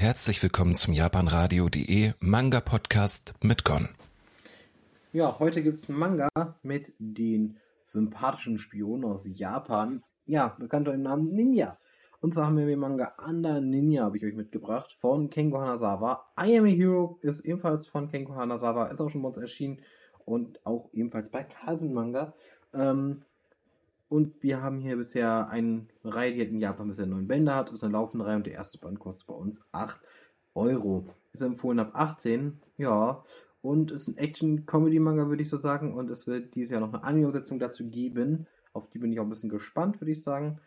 Herzlich willkommen zum japanradio.de Manga Podcast mit Gon. Ja, heute gibt es einen Manga mit den sympathischen Spionen aus Japan. Ja, bekannt unter dem Namen Ninja. Und zwar haben wir den Manga Under Ninja, habe ich euch mitgebracht, von Kengo Hanazawa. I Am a Hero ist ebenfalls von Kengo Hanazawa, ist auch schon bei uns erschienen und auch ebenfalls bei Calvin Manga. Ähm, und wir haben hier bisher eine Reihe, die in Japan bisher neun Bände hat, ist eine laufende Reihe und der erste Band kostet bei uns 8 Euro. Ist empfohlen ab 18, ja. Und ist ein Action-Comedy-Manga, würde ich so sagen. Und es wird dieses Jahr noch eine Anime-Umsetzung dazu geben. Auf die bin ich auch ein bisschen gespannt, würde ich sagen.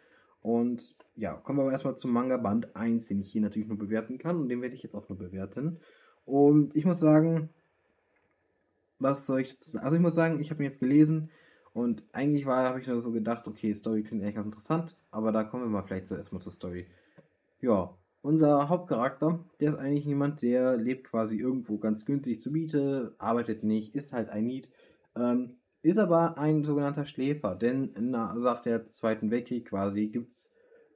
Und ja, kommen wir aber erstmal zum Manga Band 1, den ich hier natürlich nur bewerten kann. Und den werde ich jetzt auch nur bewerten. Und ich muss sagen, was soll ich? Also ich muss sagen, ich habe ihn jetzt gelesen. Und eigentlich habe ich nur so gedacht, okay, Story klingt eigentlich ganz interessant, aber da kommen wir mal vielleicht zuerst mal zur Story. Ja, unser Hauptcharakter, der ist eigentlich jemand, der lebt quasi irgendwo ganz günstig zu Miete, arbeitet nicht, ist halt ein Need, ähm, ist aber ein sogenannter Schläfer, denn nach der Zweiten Weltkrieg quasi gibt es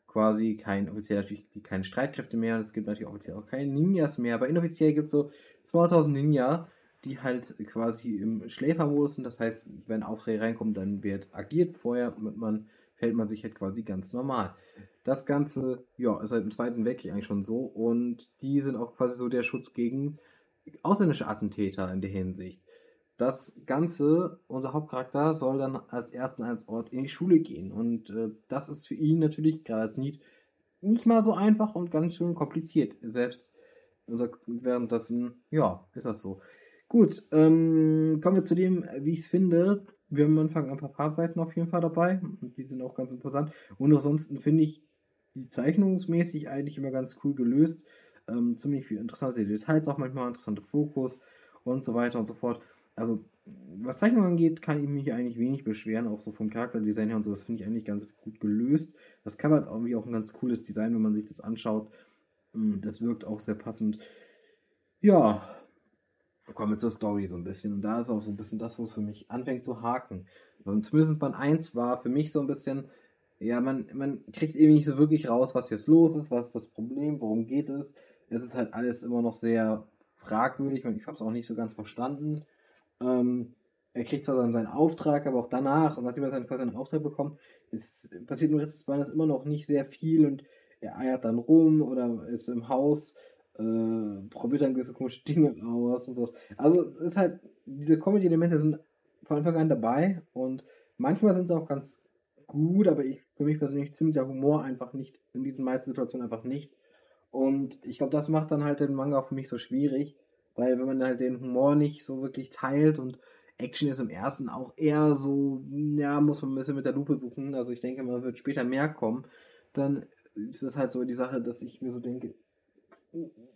quasi kein, offiziell natürlich keine Streitkräfte mehr, es gibt natürlich offiziell auch keine Ninjas mehr, aber inoffiziell gibt es so 2000 Ninja, die halt quasi im Schläfermodus sind. Das heißt, wenn Aufträge reinkommen, dann wird agiert. Vorher man, hält man sich halt quasi ganz normal. Das Ganze, ja, ist seit dem Zweiten Weltkrieg eigentlich schon so. Und die sind auch quasi so der Schutz gegen ausländische Attentäter in der Hinsicht. Das Ganze, unser Hauptcharakter, soll dann als ersten Ort in die Schule gehen. Und äh, das ist für ihn natürlich, gerade als Need, nicht mal so einfach und ganz schön kompliziert. Selbst unser, währenddessen, ja, ist das so. Gut, ähm, kommen wir zu dem, wie ich es finde. Wir haben am Anfang ein paar Farbseiten auf jeden Fall dabei. Die sind auch ganz interessant. Und ansonsten finde ich die zeichnungsmäßig eigentlich immer ganz cool gelöst. Ähm, ziemlich viele interessante Details, auch manchmal interessante Fokus und so weiter und so fort. Also, was Zeichnung angeht, kann ich mich eigentlich wenig beschweren, auch so vom Charakterdesign her und so. Das finde ich eigentlich ganz gut gelöst. Das Cover hat irgendwie auch ein ganz cooles Design, wenn man sich das anschaut. Hm, das wirkt auch sehr passend. Ja, kommen wir zur Story so ein bisschen. Und da ist auch so ein bisschen das, wo es für mich anfängt zu haken. Und zumindest Band 1 war für mich so ein bisschen, ja, man, man kriegt eben nicht so wirklich raus, was jetzt los ist, was ist das Problem, worum geht es. Es ist halt alles immer noch sehr fragwürdig und ich habe es auch nicht so ganz verstanden. Ähm, er kriegt zwar dann seinen Auftrag, aber auch danach, nachdem er seinen, seinen Auftrag bekommt, ist, passiert im Rest des Bandes immer noch nicht sehr viel und er eiert dann rum oder ist im Haus äh, probiert dann gewisse komische Dinge aus und sowas. Also ist halt, diese Comedy-Elemente sind von Anfang an dabei und manchmal sind sie auch ganz gut, aber ich, für mich persönlich ziemlich der Humor einfach nicht, in diesen meisten Situationen einfach nicht. Und ich glaube, das macht dann halt den Manga auch für mich so schwierig, weil wenn man halt den Humor nicht so wirklich teilt und Action ist im ersten auch eher so, ja, muss man ein bisschen mit der Lupe suchen. Also ich denke, man wird später mehr kommen. Dann ist es halt so die Sache, dass ich mir so denke,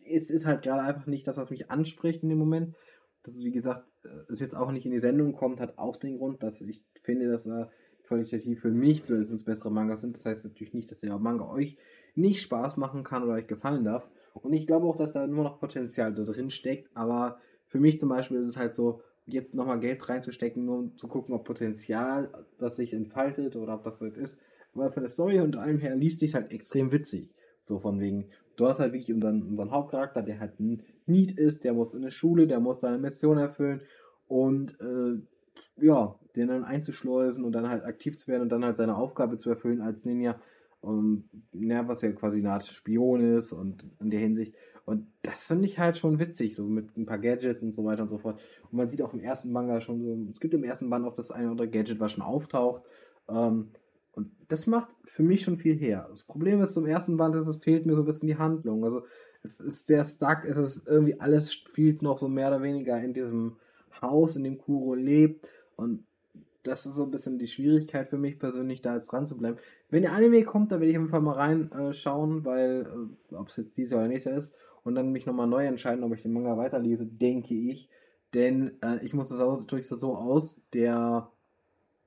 es ist halt gerade einfach nicht das, was mich anspricht in dem Moment. Das ist, wie gesagt, es jetzt auch nicht in die Sendung kommt, hat auch den Grund, dass ich finde, dass er qualitativ für mich zumindest bessere Mangas sind. Das heißt natürlich nicht, dass der Manga euch nicht Spaß machen kann oder euch gefallen darf. Und ich glaube auch, dass da nur noch Potenzial da drin steckt. Aber für mich zum Beispiel ist es halt so, jetzt nochmal Geld reinzustecken, nur um zu gucken, ob Potenzial das sich entfaltet oder ob das so ist. Aber von der Story und allem her liest sich halt extrem witzig. So von wegen, du hast halt wirklich unseren, unseren Hauptcharakter, der halt ein Need ist, der muss in eine Schule, der muss seine Mission erfüllen und äh, ja, den dann einzuschleusen und dann halt aktiv zu werden und dann halt seine Aufgabe zu erfüllen als Ninja. Um, ja, was ja quasi eine Art Spion ist und in der Hinsicht. Und das finde ich halt schon witzig, so mit ein paar Gadgets und so weiter und so fort. Und man sieht auch im ersten Manga schon so, es gibt im ersten Band auch das eine oder andere Gadget, was schon auftaucht. Ähm, und das macht für mich schon viel her. Das Problem ist zum ersten Band, ist, es fehlt mir so ein bisschen die Handlung. Also es ist sehr stuck, es ist irgendwie alles spielt noch so mehr oder weniger in diesem Haus, in dem Kuro lebt. Und das ist so ein bisschen die Schwierigkeit für mich persönlich, da jetzt dran zu bleiben. Wenn der Anime kommt, da werde ich auf jeden Fall mal reinschauen, äh, weil, äh, ob es jetzt dieser oder nächster ist, und dann mich nochmal neu entscheiden, ob ich den Manga weiterlese, denke ich. Denn äh, ich muss das auch, drücke so aus, der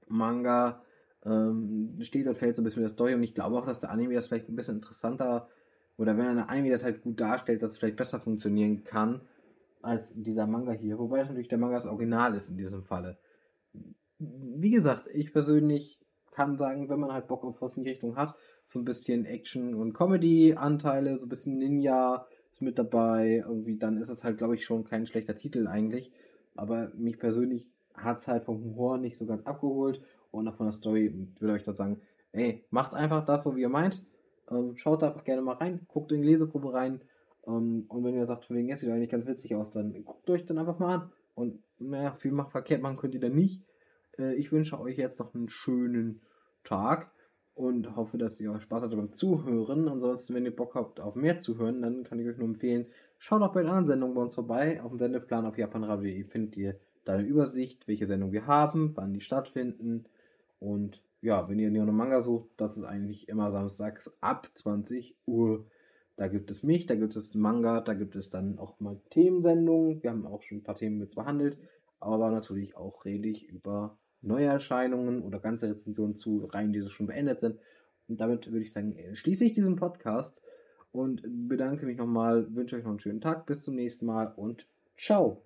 Manga ähm, steht und fällt so ein bisschen mit der Story und ich glaube auch, dass der Anime das vielleicht ein bisschen interessanter oder wenn ein Anime das halt gut darstellt, dass es vielleicht besser funktionieren kann als dieser Manga hier. Wobei natürlich der Manga das Original ist in diesem Falle. Wie gesagt, ich persönlich kann sagen, wenn man halt Bock auf was in die Richtung hat, so ein bisschen Action- und Comedy-Anteile, so ein bisschen Ninja, ist mit dabei. Irgendwie, dann ist es halt, glaube ich, schon kein schlechter Titel eigentlich. Aber mich persönlich hat es halt vom Humor nicht so ganz abgeholt und auch von der Story. Würde euch dort sagen, ey, macht einfach das so, wie ihr meint. Ähm, schaut da einfach gerne mal rein, guckt in die Lesegruppe rein. Ähm, und wenn ihr sagt, von wegen, jetzt sieht eigentlich ganz witzig aus, dann guckt euch dann einfach mal an. Und naja, viel macht verkehrt machen könnt ihr dann nicht. Äh, ich wünsche euch jetzt noch einen schönen Tag und hoffe, dass ihr Spaß habt beim Zuhören. Ansonsten, wenn ihr Bock habt auf mehr zu hören, dann kann ich euch nur empfehlen, schaut auch bei den anderen Sendungen bei uns vorbei. Auf dem Sendeplan auf japanradio.de findet ihr da eine Übersicht, welche Sendungen wir haben, wann die stattfinden. Und ja, wenn ihr Neon Manga sucht, das ist eigentlich immer samstags ab 20 Uhr. Da gibt es mich, da gibt es Manga, da gibt es dann auch mal Themensendungen. Wir haben auch schon ein paar Themen jetzt behandelt, aber natürlich auch rede ich über Neuerscheinungen oder ganze Rezensionen zu Reihen, die schon beendet sind. Und damit würde ich sagen, schließe ich diesen Podcast und bedanke mich nochmal, wünsche euch noch einen schönen Tag, bis zum nächsten Mal und ciao.